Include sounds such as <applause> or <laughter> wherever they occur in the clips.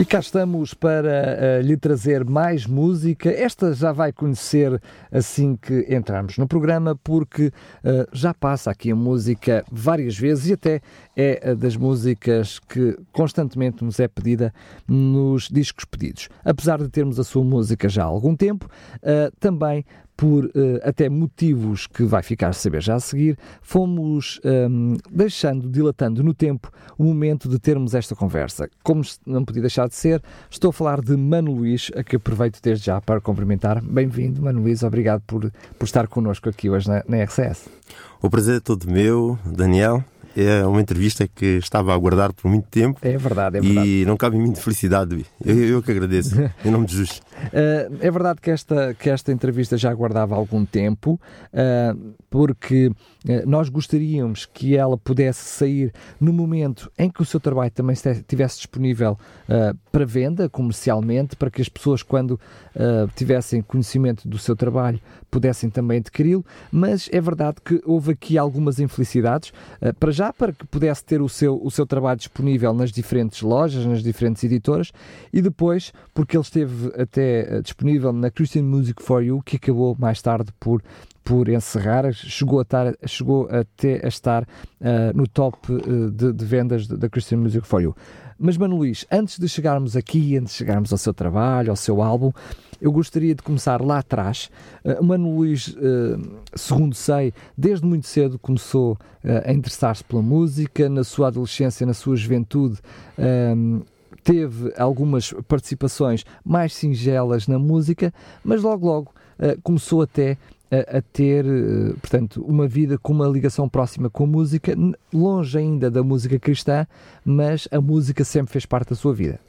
E cá estamos para uh, lhe trazer mais música. Esta já vai conhecer assim que entrarmos no programa, porque uh, já passa aqui a música várias vezes e até é das músicas que constantemente nos é pedida nos discos pedidos. Apesar de termos a sua música já há algum tempo, uh, também por uh, até motivos que vai ficar a saber já a seguir, fomos um, deixando, dilatando no tempo o momento de termos esta conversa. Como não podia deixar de ser, estou a falar de Mano Luís, a que aproveito desde já para cumprimentar. Bem-vindo, Mano Luís, obrigado por, por estar connosco aqui hoje na, na RCS. O prazer é todo meu, Daniel é uma entrevista que estava a aguardar por muito tempo. É verdade, é verdade. E não cabe em mim de felicidade. Eu, eu que agradeço, <laughs> em nome de Jesus. Uh, é verdade que esta, que esta entrevista já aguardava algum tempo, uh, porque nós gostaríamos que ela pudesse sair no momento em que o seu trabalho também estivesse disponível para venda comercialmente, para que as pessoas, quando tivessem conhecimento do seu trabalho, pudessem também adquiri-lo. Mas é verdade que houve aqui algumas infelicidades. para já para que pudesse ter o seu, o seu trabalho disponível nas diferentes lojas, nas diferentes editoras, e depois porque ele esteve até uh, disponível na Christian Music for You, que acabou mais tarde por por encerrar, chegou a, estar, chegou até a estar uh, no top uh, de, de, vendas da Christian Music for You. Mas, Mano Luís, antes de chegarmos aqui, antes de chegarmos ao seu trabalho, ao seu álbum, eu gostaria de começar lá atrás. Uh, Mano Luís, segundo sei, desde muito cedo começou a interessar-se pela música, na sua adolescência, na sua juventude. Teve algumas participações mais singelas na música, mas logo logo começou até a, a, ter, uh, portanto, uma vida com uma ligação próxima com a música, longe ainda da música cristã, mas a música sempre fez parte da sua vida.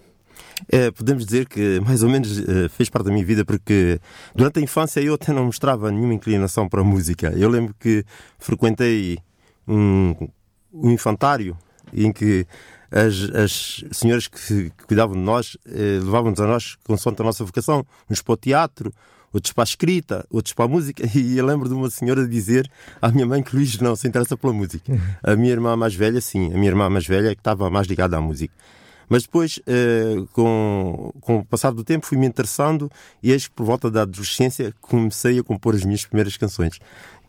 É, podemos dizer que mais ou menos uh, fez parte da minha vida porque durante a infância eu até não mostrava nenhuma inclinação para a música. Eu lembro que frequentei um, um infantário em que as, as senhoras que, que cuidavam de nós eh, levavam-nos a nós, consoante a nossa vocação, uns para o teatro, outros para a escrita, outros para a música. <laughs> E eu lembro de uma senhora dizer à minha mãe que Luís não se interessa pela música. <laughs> A minha irmã mais velha, sim, a minha irmã mais velha é que estava mais ligada à música. Mas depois, eh, com, com o passar do tempo, fui-me interessando e eis que por volta da adolescência comecei a compor as minhas primeiras canções,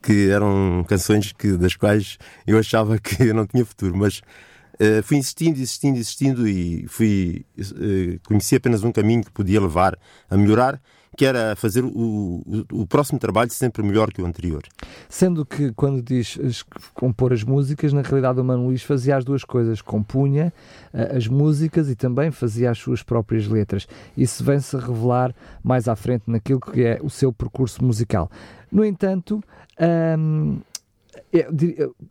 que eram canções que, das quais eu achava que eu não tinha futuro, mas uh, fui insistindo, insistindo, insistindo e fui uh, conheci apenas um caminho que podia levar a melhorar que era fazer o, o, o, próximo trabalho sempre melhor que o anterior. Sendo que, quando diz compor as músicas, na realidade o Mano Luís fazia as duas coisas, compunha uh, as músicas e também fazia as suas próprias letras. Isso vem-se revelar mais à frente naquilo que é o seu percurso musical. No entanto, um,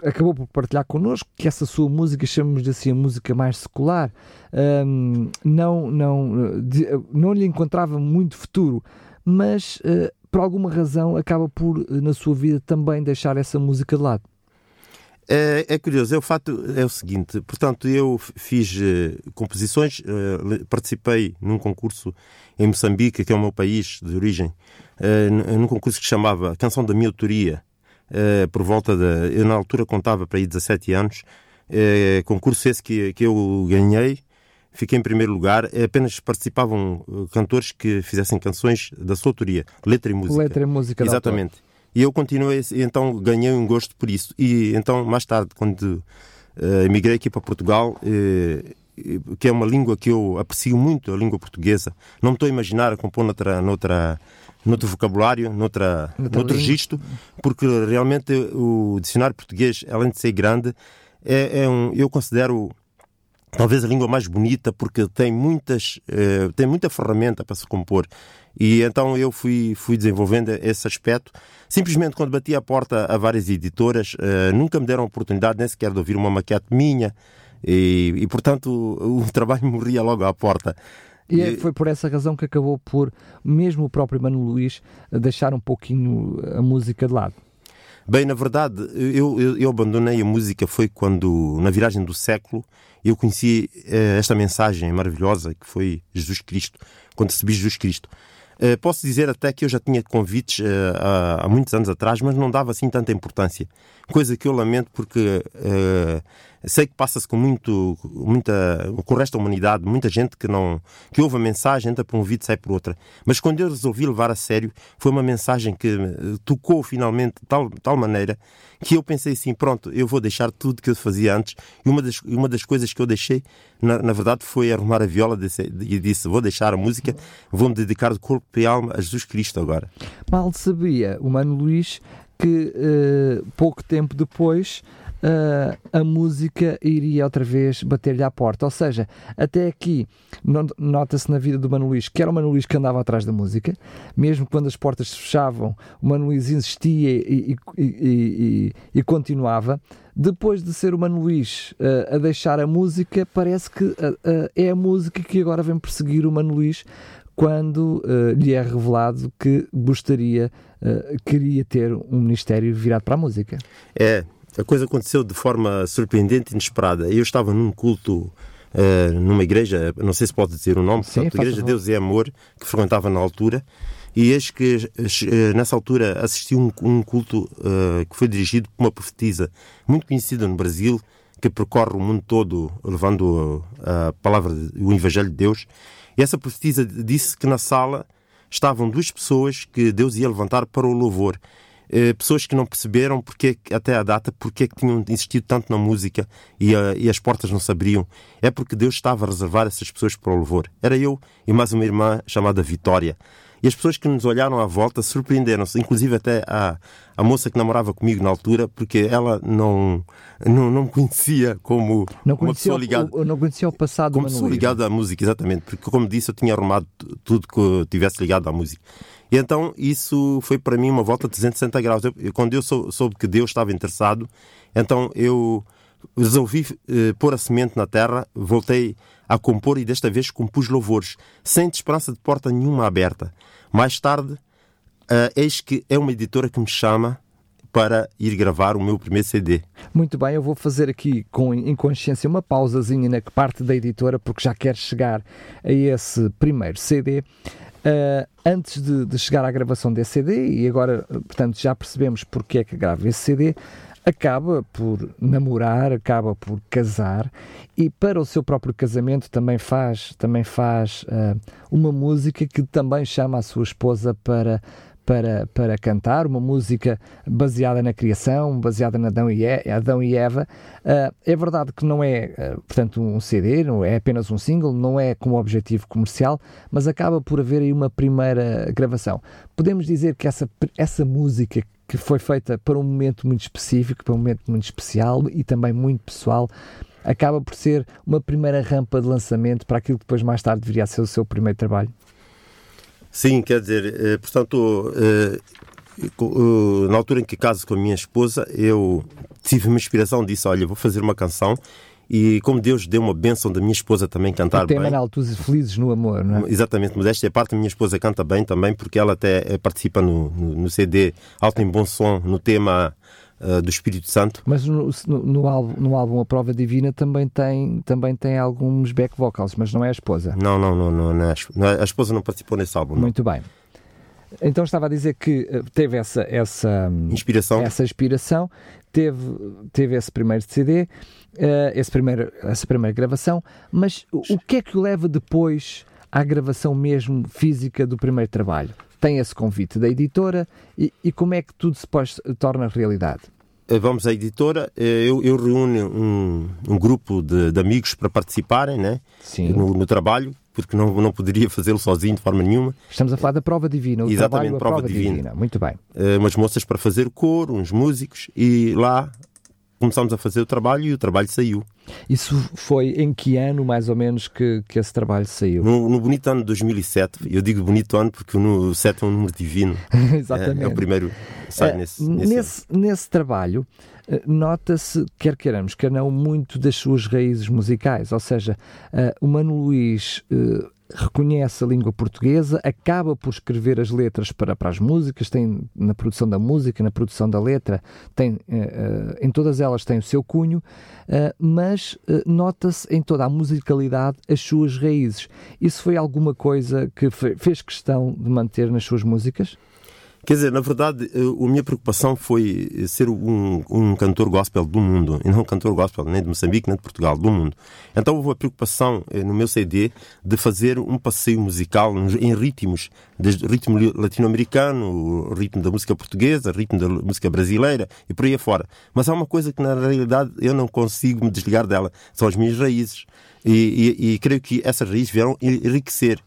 acabou por partilhar connosco que essa sua música, chamamos assim a música mais secular, um, não, não, de, não lhe encontrava muito futuro, mas uh, por alguma razão acaba por, na sua vida, também deixar essa música de lado. É, é, curioso, é o fato é o seguinte, portanto, eu fiz uh, composições, uh, participei num concurso em Moçambique, que é o meu país de origem, num concurso que chamava Canção da Minha Autoria, por volta de. Eu na altura contava para aí 17 anos, uh, concurso esse que, que eu ganhei, fiquei em primeiro lugar. Apenas participavam eh, cantores que fizessem canções da sua autoria, letra e música. Letra e música, Exatamente. E eu continuei, então ganhei um gosto por isso. E então, mais tarde, quando uh, emigrei aqui para Portugal, uh, que é uma língua que eu aprecio muito, a língua portuguesa, não me estou a imaginar a compor noutra, noutra, noutro vocabulário, noutra, noutro registro, porque realmente o dicionário português, além de ser grande, é, é um, eu considero talvez a língua mais bonita porque tem muitas eh, tem muita ferramenta para se compor. E então eu fui fui desenvolvendo esse aspecto. Simplesmente quando bati a porta a várias editoras eh, nunca me deram a oportunidade nem sequer de ouvir uma maquete minha. E, e portanto o <laughs> trabalho morria logo à porta e, é, foi por essa razão que acabou por, mesmo o próprio Mano Luís, deixar um pouquinho a música de lado. Bem, na verdade, eu, eu, eu, abandonei a música foi quando, na viragem do século, eu conheci eh, esta mensagem maravilhosa que foi Jesus Cristo, quando recebi Jesus Cristo. Eh, posso dizer até que eu já tinha convites uh, há, há, muitos anos atrás, mas não dava assim tanta importância. Coisa que eu lamento porque uh, sei que passa-se com muito, muita, com o resto da humanidade, muita gente que não, que ouve a mensagem, entra por um vídeo e sai por outra. Mas quando eu resolvi levar a sério, foi uma mensagem que tocou finalmente de tal, tal maneira que eu pensei assim, pronto, eu vou deixar tudo que eu fazia antes. E uma das, uma das coisas que eu deixei, na, na verdade, foi arrumar a viola e disse, vou deixar a música, vou me dedicar de corpo e alma a Jesus Cristo agora. Mal sabia o Mano Luís que uh, pouco tempo depois uh, a música iria outra vez bater-lhe à porta. Ou seja, até aqui nota-se na vida do Mano Luís que era o Mano Luís que andava atrás da música, mesmo quando as portas se fechavam, o Mano Luís insistia e, e, e, e continuava. Depois de ser o Mano Luís uh, a deixar a música, parece que uh, é a música que agora vem perseguir o Mano Luís quando uh, lhe é revelado que gostaria, uh, queria ter um ministério virado para a música. É, a coisa aconteceu de forma surpreendente e inesperada. Eu estava num culto uh, numa igreja, não sei se pode dizer o nome, Sim, portanto, Igreja de Deus e Amor, que frequentava na altura, e eis que nessa altura assisti um, um culto que foi dirigido por uma profetisa muito conhecida no Brasil, que percorre o mundo todo levando a palavra, o Evangelho de Deus. E essa profetisa disse que na sala estavam duas pessoas que Deus ia levantar para o louvor. Eh, pessoas que não perceberam porque até a data porque é que tinham insistido tanto na música e, a, e, as portas não se abriam. É porque Deus estava a reservar essas pessoas para o louvor. Era eu e mais uma irmã chamada Vitória. E as pessoas que nos olharam à volta surpreenderam-se, inclusive até a, a moça que namorava comigo na altura, porque ela não, não, não me conhecia como não conhecia uma pessoa ligada. O, não conhecia o passado Como pessoa ligada à música, exatamente, porque como disse, eu tinha arrumado tudo que tivesse ligado à música. E então isso foi para mim uma volta de 360 graus. Eu, quando eu sou, soube que Deus estava interessado, então eu resolvi eh, pôr a semente na terra, voltei a compor e desta vez compus louvores, sem esperança de porta nenhuma aberta. Mais tarde, uh, eis que é uma editora que me chama para ir gravar o meu primeiro CD. Muito bem, eu vou fazer aqui com em consciência uma pausazinha na parte da editora, porque já quero chegar a esse primeiro CD. Uh, eh, antes de, de, chegar à gravação desse CD, e agora, portanto, já percebemos porque é que gravo esse CD, acaba por namorar, acaba por casar e para o seu próprio casamento também faz, também faz uh, uma música que também chama a sua esposa para para, para cantar, uma música baseada na criação, baseada na Adão e, e Adão e Eva. Uh, é verdade que não é, uh, portanto, um CD, não é apenas um single, não é com objetivo comercial, mas acaba por haver aí uma primeira gravação. Podemos dizer que essa, essa música que foi feita para um momento muito específico, para um momento muito especial e também muito pessoal, acaba por ser uma primeira rampa de lançamento para aquilo que depois mais tarde deveria ser o seu primeiro trabalho? Sim, quer dizer, eh, portanto, eh, na altura em que caso com a minha esposa, eu tive uma inspiração, disse, olha, vou fazer uma canção e como Deus deu uma bênção da minha esposa também cantar o tema bem. altos felizes no amor, não é? Exatamente, mas esta é a parte da minha esposa canta bem também, porque ela até eh, participa no, no, no CD Alto em Bom Som, no tema uh, do Espírito Santo. Mas no, no, no, álbum, no álbum A Prova Divina também tem, também tem alguns back vocals, mas não é a esposa. Não, não, não, não, não, é, não é, a esposa não participou nesse álbum. Não. Muito bem. Então estava a dizer que eh, teve essa, essa inspiração, essa inspiração teve, teve esse primeiro CD, uh, esse primeiro, essa primeira gravação, mas o, que é que o leva depois à gravação mesmo física do primeiro trabalho? Tem esse convite da editora e, e como é que tudo se pós, torna realidade? Eh, vamos à editora, eu, eu reúno um, um grupo de, de, amigos para participarem né? No, no, trabalho porque não, não poderia fazê-lo sozinho de forma nenhuma. Estamos a falar da prova divina, o Exatamente, trabalho, prova, prova divina. divina. Muito bem. Uh, umas moças para fazer o coro, uns músicos, e lá começámos a fazer o trabalho e o trabalho saiu. Isso foi em que ano, mais ou menos, que, que esse trabalho saiu? No, no bonito ano de 2007. Eu digo bonito ano porque o 7 é um número divino. Exatamente. <laughs> É, é, o primeiro que sai uh, nesse, nesse, nesse, nesse trabalho, eh, nota-se, quer queiramos, quer não, muito das suas raízes musicais. Ou seja, uh, o Mano Luís uh, reconhece a língua portuguesa, acaba por escrever as letras para, para as músicas, tem na produção da música, na produção da letra, tem, uh, uh, em todas elas tem o seu cunho, uh, mas nota-se em toda a musicalidade as suas raízes. Isso foi alguma coisa que fez questão de manter nas suas músicas? Quer dizer, na verdade, a minha preocupação foi ser um, um cantor gospel do mundo, e não um cantor gospel nem de Moçambique, nem de Portugal, do mundo. Então houve a preocupação eh, no meu CD de fazer um passeio musical em ritmos, desde ritmo latino-americano, ritmo da música portuguesa, ritmo da música brasileira e por aí afora. Mas há uma coisa que na realidade eu não consigo me desligar dela, são as minhas raízes. E, e, e creio que essas raízes vieram enriquecer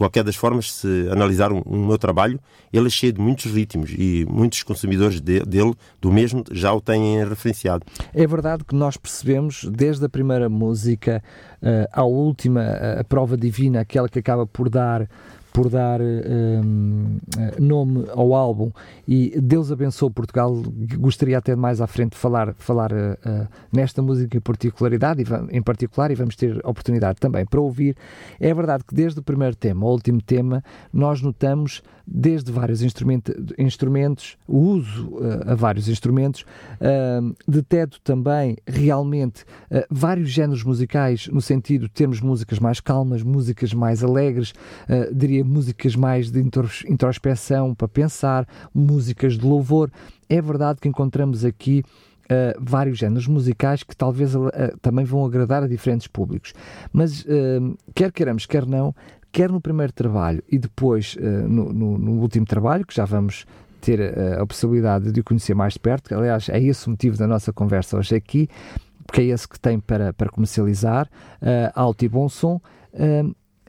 qualquer das formas, se analisar o meu trabalho, ele é cheio de muitos ritmos e muitos consumidores de, dele, do mesmo, já o têm referenciado. É verdade que nós percebemos, desde a primeira música uh, à última, a prova divina, aquela que acaba por dar por dar um, nome ao álbum e Deus abençoe Portugal. Gostaria até mais à frente de falar, falar uh, nesta música em particularidade, em particular, e vamos ter oportunidade também para ouvir. É verdade que desde o primeiro tema ao último tema, nós notamos desde vários instrumento, instrumentos, o uso uh, a vários instrumentos, uh, deteto também realmente uh, vários géneros musicais, no sentido de termos músicas mais calmas, músicas mais alegres, uh, músicas mais de introspeção para pensar, músicas de louvor. É verdade que encontramos aqui Uh, vários géneros musicais que talvez uh, também vão agradar a diferentes públicos. Mas, uh, quer queiramos, quer não, quer no primeiro trabalho e depois no, no, no, último trabalho, que já vamos ter a possibilidade de o conhecer mais de perto, aliás, é esse o motivo da nossa conversa hoje aqui, porque é esse que tem para, para comercializar, alto e bom som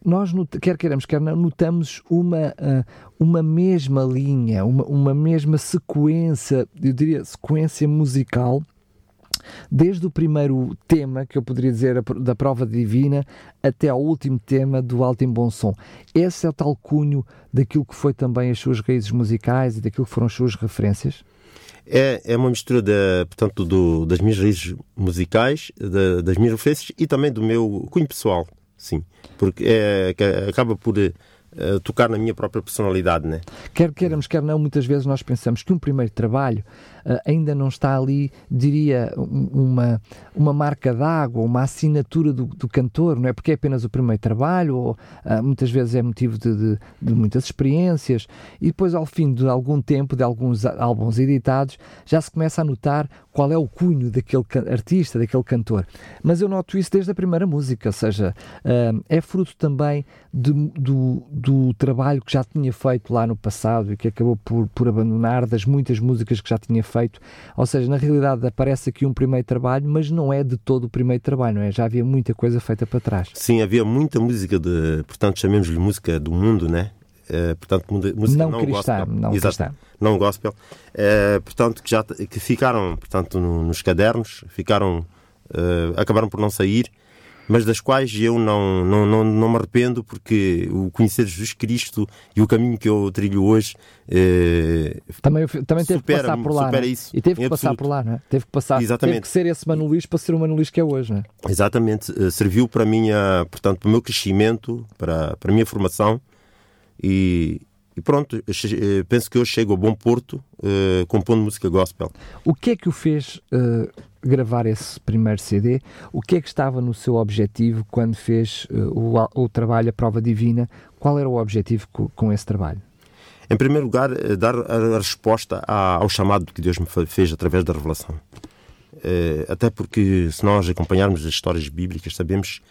nós, quer queiramos, quer não, notamos uma, ah, uma mesma linha, uma, uma mesma sequência, eu diria sequência musical, desde o primeiro tema, que eu poderia dizer da prova divina, até ao último tema do Alto em Bom Som. Esse é o tal cunho daquilo que foi também as suas raízes musicais e daquilo que foram as suas referências? É, é uma mistura de, portanto, do, das minhas raízes musicais, de, das minhas referências e também do meu cunho pessoal. Sim, porque é, acaba por uh, tocar na minha própria personalidade, né? Quer queiramos, quer não, muitas vezes nós pensamos que um primeiro trabalho ainda não está ali, diria, uma, uma marca d'água, uma assinatura do, do, cantor, não é? Porque é apenas o primeiro trabalho, ou uh, muitas vezes é motivo de, de, de, muitas experiências, e depois, ao fim de algum tempo, de alguns álbuns editados, já se começa a notar qual é o cunho daquele artista, daquele cantor. Mas eu noto isso desde a primeira música, ou seja, uh, é fruto também de, do, do trabalho que já tinha feito lá no passado e que acabou por, por abandonar, das muitas músicas que já tinha feito. Ou seja, na realidade aparece aqui um primeiro trabalho, mas não é de todo o primeiro trabalho, não é? Já havia muita coisa feita para trás. Sim, havia muita música de, portanto, chamemos-lhe música do mundo, né? Uh, portanto, música não, não cristã, gospel. não Exato, cristã. Não gospel. Uh, portanto, que, já, que ficaram portanto, no, nos cadernos, ficaram, uh, acabaram por não sair mas das quais eu não, não, não, não me arrependo, porque o conhecer Jesus Cristo e o caminho que eu trilho hoje eh, também, também teve supera, que passar por lá. Supera é? isso, e teve que passar por lá, não é? Teve que passar, Exatamente. teve que ser esse Mano Luís para ser o Mano Luís que é hoje, não é? Exatamente, uh, serviu para a minha, portanto, para o meu crescimento, para, para a minha formação e, e pronto, eh, penso que hoje chego ao bom porto uh, compondo música gospel. O que é que o fez uh, gravar esse primeiro CD? O que é que estava no seu objetivo quando fez uh, o, o, trabalho A Prova Divina? Qual era o objetivo com, com esse trabalho? Em primeiro lugar, dar a resposta ao chamado que Deus me fez através da revelação. Até porque, se nós acompanharmos as histórias bíblicas, sabemos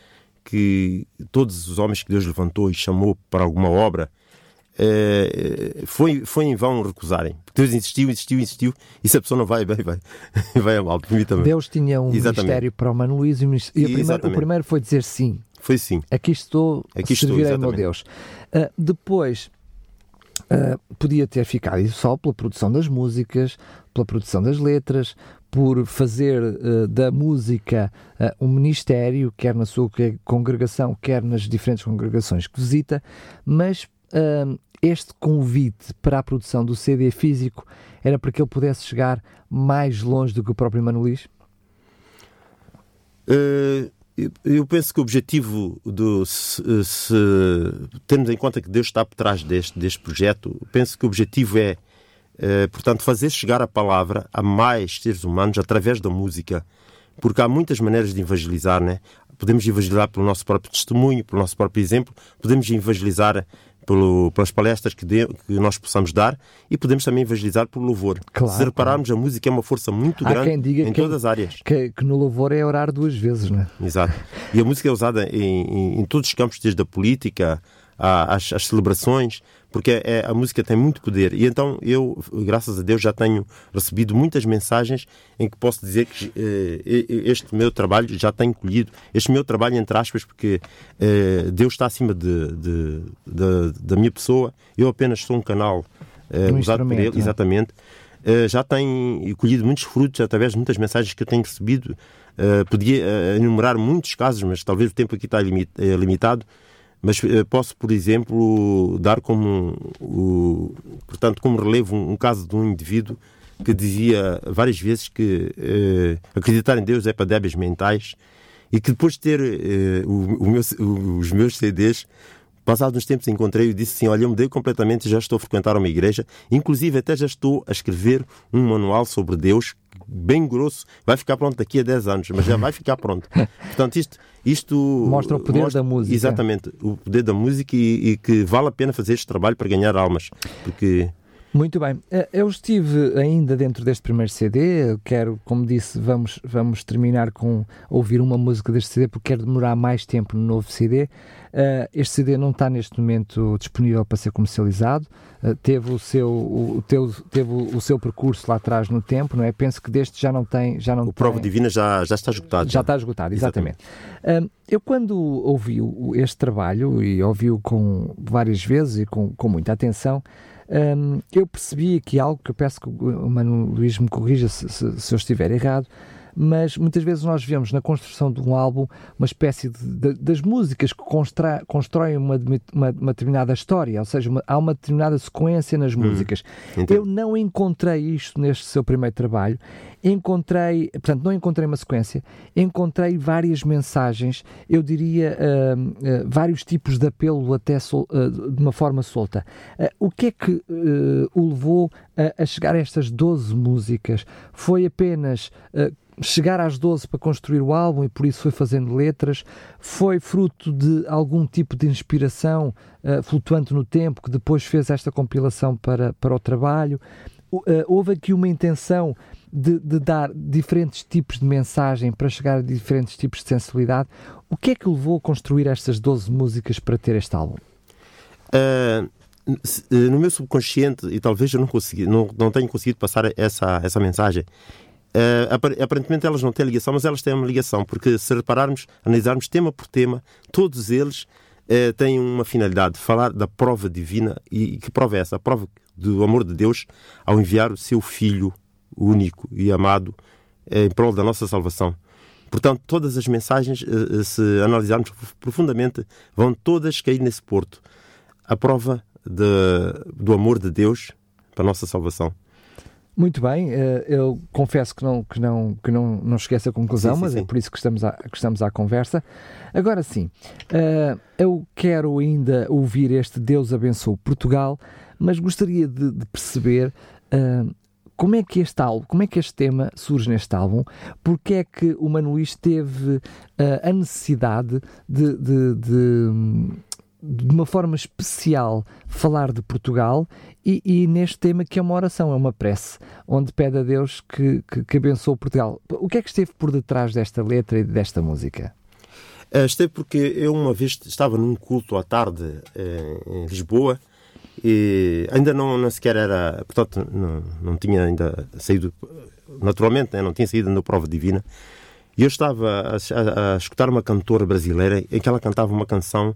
que todos os homens que Deus levantou e chamou para alguma obra, Uh, foi, foi em vão recusarem. Porque Deus insistiu, insistiu, insistiu, e se a pessoa não vai bem, vai, <laughs> vai a mal. Também. Deus tinha um Exatamente. ministério para o Mano Luís e, o, primeiro, o primeiro foi dizer sim. Foi sim. Aqui estou, Aqui servirei meu Deus. Uh, depois, uh, podia ter ficado só pela produção das músicas, pela produção das letras, por fazer uh, da música uh, um ministério, quer na sua congregação, quer nas diferentes congregações que visita, mas uh, este convite para a produção do CD físico era para que ele pudesse chegar mais longe do que o próprio Mano Luís? Uh, eu penso que o objetivo do se, se temos em conta que Deus está por trás deste, deste projeto, penso que o objetivo é, é, portanto, fazer chegar a palavra a mais seres humanos através da música, porque há muitas maneiras de evangelizar, né? Podemos evangelizar pelo nosso próprio testemunho, pelo nosso próprio exemplo, podemos evangelizar pelo, pelas palestras que, de, que, nós possamos dar e podemos também evangelizar pelo louvor. Claro, Se repararmos, claro. a música é uma força muito Há grande em que, todas as áreas. Que, que, no louvor é orar duas vezes, não é? Exato. E a música é usada em, em, em todos os campos, desde a política às, às celebrações, porque é, a música tem muito poder. E então eu, graças a Deus, já tenho recebido muitas mensagens em que posso dizer que eh, este meu trabalho já tenho colhido, este meu trabalho, entre aspas, porque eh, Deus está acima de, de, de, da minha pessoa, eu apenas sou um canal eh, um usado por Ele, é? exatamente. Eh, já tenho colhido muitos frutos através de muitas mensagens que eu tenho recebido. Eh, podia eh, enumerar muitos casos, mas talvez o tempo aqui está limitado mas eh, posso, por exemplo, dar como, o, portanto, como relevo um, um, caso de um indivíduo que dizia várias vezes que eh, acreditar em Deus é para débeis mentais e que depois de ter eh, o, o meu, os meus CDs, passados uns tempos encontrei e disse assim, olha, eu mudei completamente, já estou a frequentar uma igreja, inclusive até já estou a escrever um manual sobre Deus bem grosso, vai ficar pronto daqui a 10 anos, mas já vai ficar pronto. <laughs> Portanto, isto, isto mostra o poder mostra, da música. Exatamente, o poder da música e, e, que vale a pena fazer este trabalho para ganhar almas, porque muito bem. Eh, eu estive ainda dentro deste primeiro CD. Quero, como disse, vamos, vamos terminar com ouvir uma música deste CD porque quero demorar mais tempo no novo CD. Uh, este CD não está neste momento disponível para ser comercializado. Uh, teve, o seu, o, teu, teve o seu percurso lá atrás no tempo, não é? Penso que deste já não tem. Já não o tem... Prova Divina já, já está esgotado. Já, já. está esgotado, exatamente. exatamente. Uh, eu, quando ouvi este trabalho, e ouvi-o com várias vezes e com, com muita atenção, um, eu percebi aqui algo que eu peço que o Mano Luís me corrija se, se, se eu estiver errado, mas muitas vezes nós vemos na construção de um álbum uma espécie de, de, das músicas que constra, constroem uma, uma, uma, determinada história, ou seja, uma, há uma determinada sequência nas hum, músicas. eu não encontrei isto neste seu primeiro trabalho. Encontrei, portanto, não encontrei uma sequência, encontrei várias mensagens, eu diria uh, uh, vários tipos de apelo até sol, uh, de uma forma solta. o que é que o levou a, a, chegar a estas 12 músicas? Foi apenas chegar às 12 para construir o álbum e por isso foi fazendo letras, foi fruto de algum tipo de inspiração uh, flutuante no tempo que depois fez esta compilação para, para o trabalho. Uh, houve aqui uma intenção de, de, dar diferentes tipos de mensagem para chegar a diferentes tipos de sensibilidade. O que é que levou a construir estas 12 músicas para ter este álbum? Uh, no meu subconsciente, e talvez eu não, consegui, não, não conseguido passar essa, essa mensagem, Uh, aparentemente elas não têm ligação, mas elas têm uma ligação, porque se repararmos, analisarmos tema por tema, todos eles uh, têm uma finalidade, falar da prova divina. E, e, que prova é essa? A prova do amor de Deus ao enviar o seu Filho único e amado uh, em prol da nossa salvação. Portanto, todas as mensagens, se analisarmos profundamente, vão todas cair nesse porto. A prova de, do amor de Deus para a nossa salvação. Muito bem, eh, eu confesso que não, que não, que não, não cheguei a essa conclusão, sim, sim, mas é sim. é por isso que estamos, à, que estamos à conversa. Agora sim, eh, eu quero ainda ouvir este Deus abençoe Portugal, mas gostaria de, de perceber eh, como é que este álbum, como é que este tema surge neste álbum, porque é que o Manuís teve a necessidade de, de, de de uma forma especial falar de Portugal e, e, neste tema que é uma oração, é uma prece, onde pede a Deus que, que, que abençoe Portugal. O que é que esteve por detrás desta letra e desta música? Uh, esteve porque eu uma vez estava num culto à tarde uh, em Lisboa e ainda não, não sequer era, portanto, não, não tinha ainda saído, naturalmente, né, não tinha saído da prova divina. E eu estava a, a, a escutar uma cantora brasileira em que ela cantava uma canção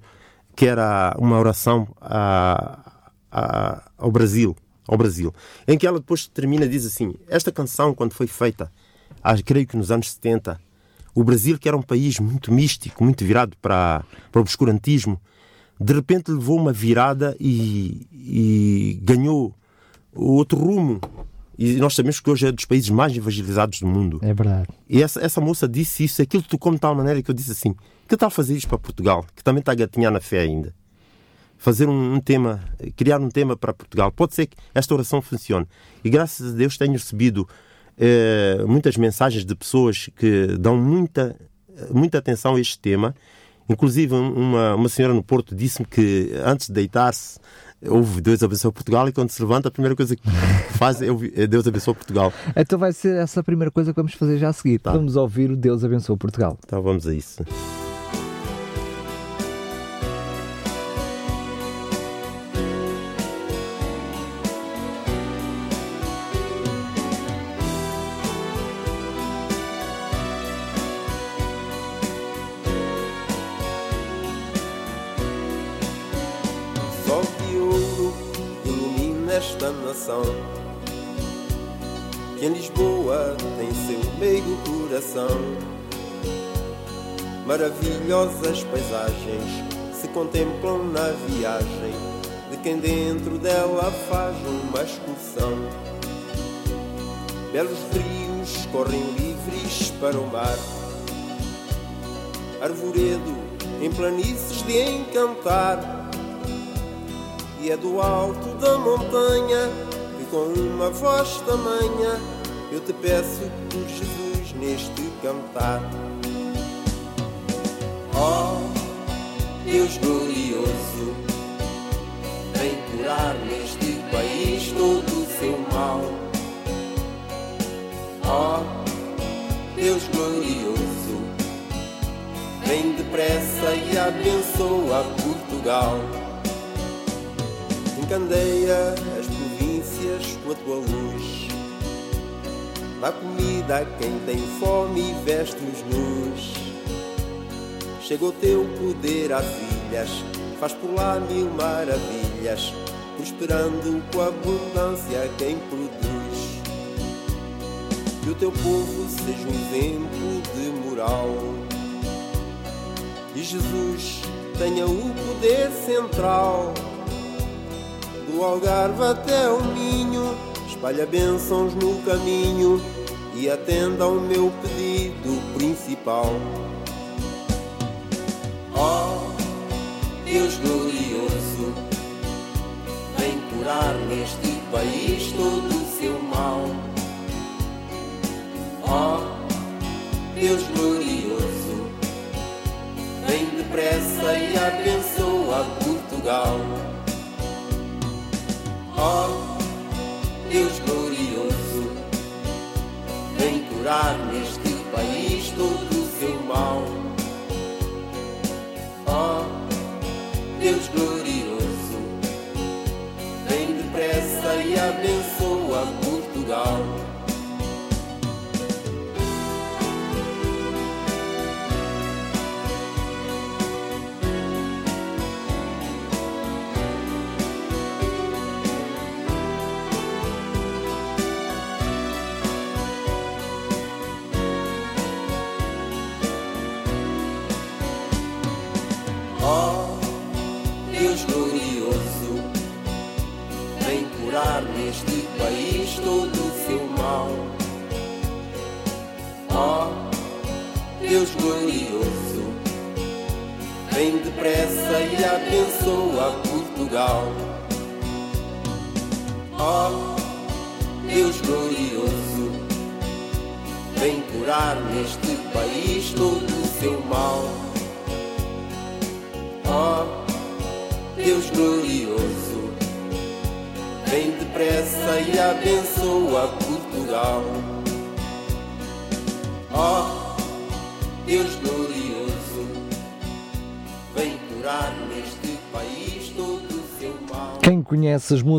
que era uma oração a, a, ao Brasil, ao Brasil, em que ela depois termina diz assim: esta canção quando foi feita, creio que nos anos 70, o Brasil que era um país muito místico, muito virado para, para o obscurantismo, de repente levou uma virada e, e ganhou outro rumo E nós sabemos que hoje é dos países mais evangelizados do mundo. É verdade. E essa, essa moça disse isso, aquilo tocou de tal maneira que eu disse assim: que tal fazer isto para Portugal, que também está a gatinhar na fé ainda? Fazer um, um, tema, criar um tema para Portugal. Pode ser que esta oração funcione. E graças a Deus tenho recebido eh, muitas mensagens de pessoas que dão muita, muita atenção a este tema. Inclusive, uma, uma senhora no Porto disse-me que antes de deitar-se ouve Deus abençoe Portugal e quando se levanta a primeira coisa que <laughs> faz é, é Deus abençoe Portugal. Então vai ser essa a primeira coisa que vamos fazer já a seguir. Tá. Vamos ouvir o Deus abençoe Portugal. Então vamos a isso. Maravilhosas paisagens se contemplam na viagem de quem dentro dela faz uma excursão. Belos rios correm livres para o mar, arvoredo em planícies de encantar, e é do alto da montanha que com uma voz tamanha eu te peço por Jesus neste cantar. Oh, Deus glorioso, vem curar neste país todo o seu mal. Oh, Deus glorioso, vem depressa e abençoa Portugal. Encandeia as províncias com a tua luz Dá comida a quem tem fome e vestes nus. Chega o teu poder às ilhas, faz lá mil maravilhas, prosperando com abundância quem produz. Que o teu povo seja um exemplo de moral. E Jesus tenha o poder central, do Algarve até o Minho, espalha bênçãos no caminho e atenda ao meu pedido principal. Deus glorioso, vem curar neste país todo o seu mal. Oh, Deus glorioso, vem depressa e abençoa Portugal. Oh, Deus glorioso curar neste país todo o seu mal. Oh, Deus glorioso, vem depressa e abençoa Portugal.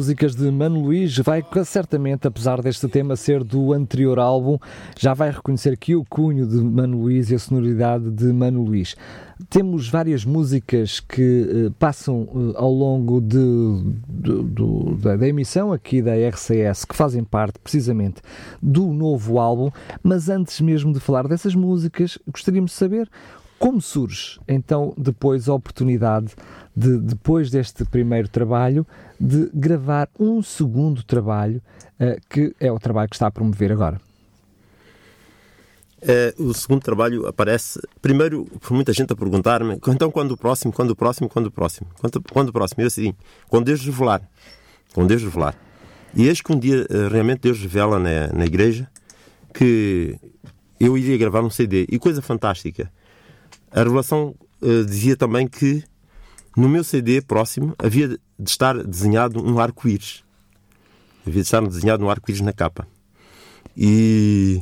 Músicas de Mano Luís vai certamente, apesar deste tema ser do anterior álbum, já vai reconhecer que o cunho de Mano Luís e a sonoridade de Mano Luís. Temos várias músicas que uh, passam uh, ao longo de, de, da, da emissão aqui da RCS, que fazem parte precisamente do novo álbum, mas antes mesmo de falar dessas músicas, gostaríamos de saber como surge então depois a oportunidade de, depois deste primeiro trabalho, de gravar um segundo trabalho, uh, que é o trabalho que está a promover agora? Uh, o segundo trabalho aparece, primeiro, por muita gente a perguntar-me, então quando o próximo, quando o próximo, quando o próximo? Quando, quando o próximo? Eu assim, quando Deus revelar. Quando Deus revelar. E eis que um dia uh, realmente Deus revela na, na igreja que eu iria gravar um CD. E coisa fantástica, a revelação uh, dizia também que no meu CD próximo havia de estar desenhado um arco-íris. Havia de estar desenhado um arco-íris na capa. E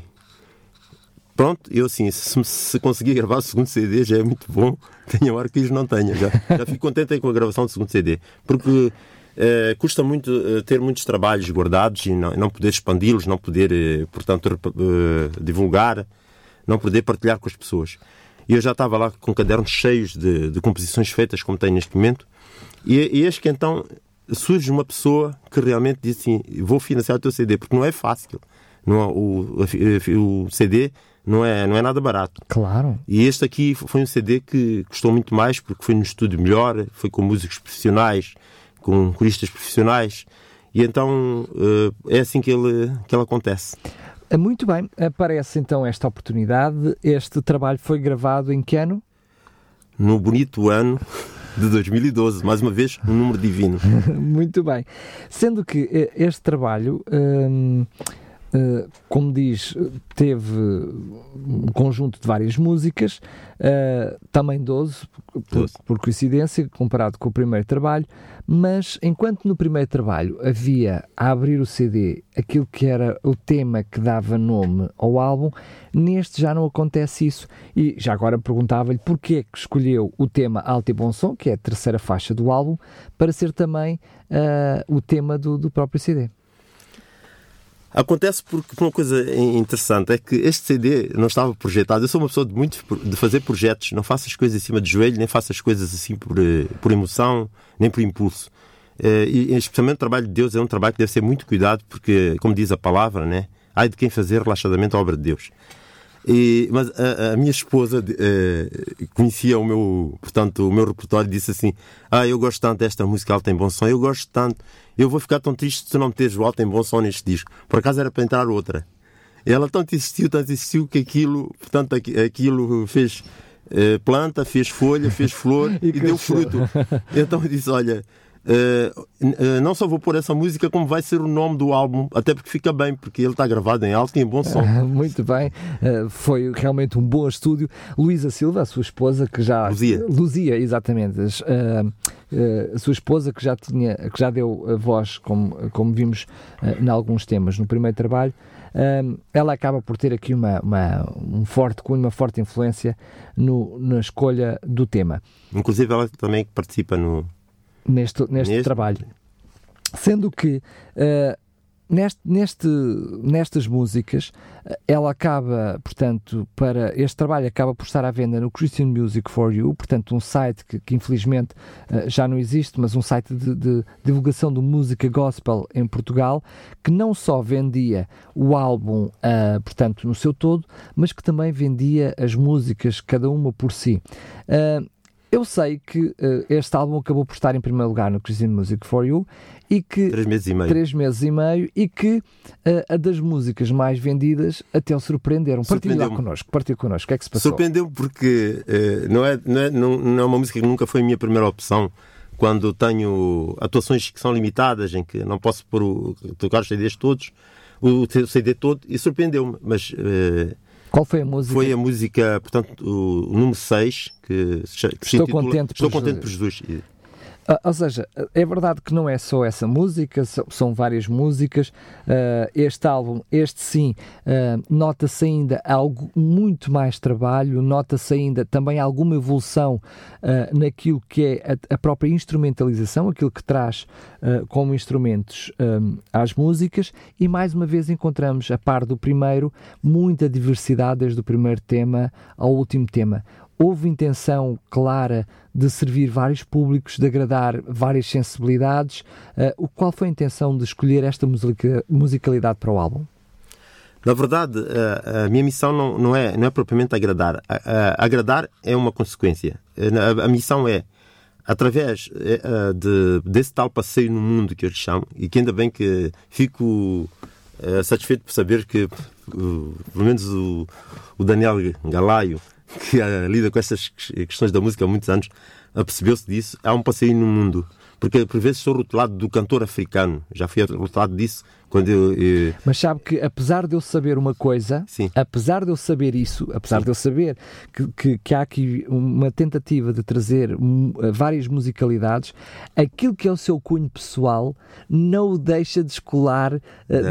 pronto, eu assim, se, se conseguir gravar o segundo CD já é muito bom. <laughs> Tenha um arco-íris, não tenha. Já, já fico contente com a gravação do segundo CD. Porque Uh, custa muito uh, ter muitos trabalhos guardados e não, não poder expandi-los, não poder, portanto, divulgar, não poder partilhar com as pessoas. E eu já estava lá com cadernos cheios de, de composições feitas, como tenho neste momento, e, e eis que então surge uma pessoa que realmente diz assim: vou financiar o teu CD, porque não é fácil. Não, é, o, o CD não é, não é nada barato. Claro. E este aqui foi um CD que custou muito mais, porque foi num estúdio melhor, foi com músicos profissionais, com coristas profissionais, e então é assim que ele, que ele acontece. Ah, muito bem, aparece então esta oportunidade. Este trabalho foi gravado em que ano? No bonito ano de 2012, mais uma vez, um número divino. <laughs> Muito bem. Sendo que eh, este trabalho. Hum, como diz, teve um conjunto de várias músicas, uh, também 12, por, por, coincidência, comparado com o primeiro trabalho, mas enquanto no primeiro trabalho havia a abrir o CD aquilo que era o tema que dava nome ao álbum, neste já não acontece isso. E já agora perguntava-lhe porquê que escolheu o tema Alto e Bom Som, que é a terceira faixa do álbum, para ser também uh, o tema do, do próprio CD. Acontece porque uma coisa interessante é que este CD não estava projetado. Eu sou uma pessoa de muito de fazer projetos, não faço as coisas em cima de joelho, nem faço as coisas assim por, eh, por emoção, nem por impulso. Eh, e especialmente o trabalho de Deus é um trabalho que deve ser muito cuidado, porque, como diz a palavra, né? Ai de quem fazer relaxadamente a obra de Deus. E, mas a, a, minha esposa uh, conhecia o meu, portanto, o meu repertório e disse assim: Ah, eu gosto tanto desta música, ela tem bom som, eu gosto tanto, eu vou ficar tão triste se não meteres o alto em bom som neste disco. Por acaso era para entrar outra. Ela tanto insistiu, tanto insistiu que aquilo, portanto, aquilo fez uh, planta, fez folha, fez flor <laughs> e, e deu fruto. <laughs> Então eu disse: Olha, Uh, não só vou pôr essa música, como vai ser o nome do álbum, até porque fica bem, porque ele está gravado em alto e em bom som. muito bem, uh, foi realmente um bom estúdio. Luísa Silva, a sua esposa, que já. Luzia. Luzia, exatamente. a sua esposa que já tinha, que já deu a voz, como, como vimos em alguns temas no primeiro trabalho. ela acaba por ter aqui uma, uma, um forte cunho, uma forte influência no, na escolha do tema. Inclusive, ela também participa no, neste, neste, neste... trabalho. Sendo que uh, neste, neste, nestas músicas eh, ela acaba, portanto, para este trabalho acaba por estar à venda no Christian Music for You, portanto, um site que, que infelizmente uh, já não existe, mas um site de, de, divulgação de música gospel em Portugal, que não só vendia o álbum, uh, portanto, no seu todo, mas que também vendia as músicas, cada uma por si. Uh, eu sei que uh, este álbum acabou por estar em primeiro lugar no Christian Music for You e que três meses e meio, três meses e, meio, e que uh, a das músicas mais vendidas até o surpreenderam. Partilhe lá connosco, partilhe connosco. O que é que se passou? Surpreendeu porque uh, não, é, não, é, não, não é uma música que nunca foi a minha primeira opção quando tenho atuações que são limitadas, em que não posso pôr o, tocar os CDs todos, o, o CD todo, e surpreendeu-me. Mas uh, qual foi a música? Foi a música, portanto, o, o número 6, que, que Estou contente Estou por contente por Jesus. Uh, ou seja, é verdade que não é só essa música, são várias músicas. Uh, este álbum, este sim, uh, nota-se ainda algo muito mais trabalho, nota-se ainda também alguma evolução naquilo que é a, a, própria instrumentalização, aquilo que traz como instrumentos um, às músicas, e mais uma vez encontramos, a par do primeiro, muita diversidade desde o primeiro tema ao último tema houve intenção clara de servir vários públicos, de agradar várias sensibilidades. Uh, qual foi a intenção de escolher esta musicalidade para o álbum? Na verdade, a, a minha missão não, não, é, não é propriamente agradar. A, a, agradar é uma consequência. A, missão é, através de, desse tal passeio no mundo que eu lhe chamo, e que ainda bem que fico satisfeito por saber que, pelo menos o, o Daniel Galaio, que lida com essas questões da música há muitos anos, percebeu-se disso. Há um passeio no mundo. Porque por vezes sou rotulado do cantor africano. Já fui rotulado disso quando eu, eu... Mas sabe que apesar de eu saber uma coisa, Sim. apesar de eu saber isso, apesar Sim. de eu saber que, que, que, há aqui uma tentativa de trazer várias musicalidades, aquilo que é o seu cunho pessoal não o deixa descolar uh,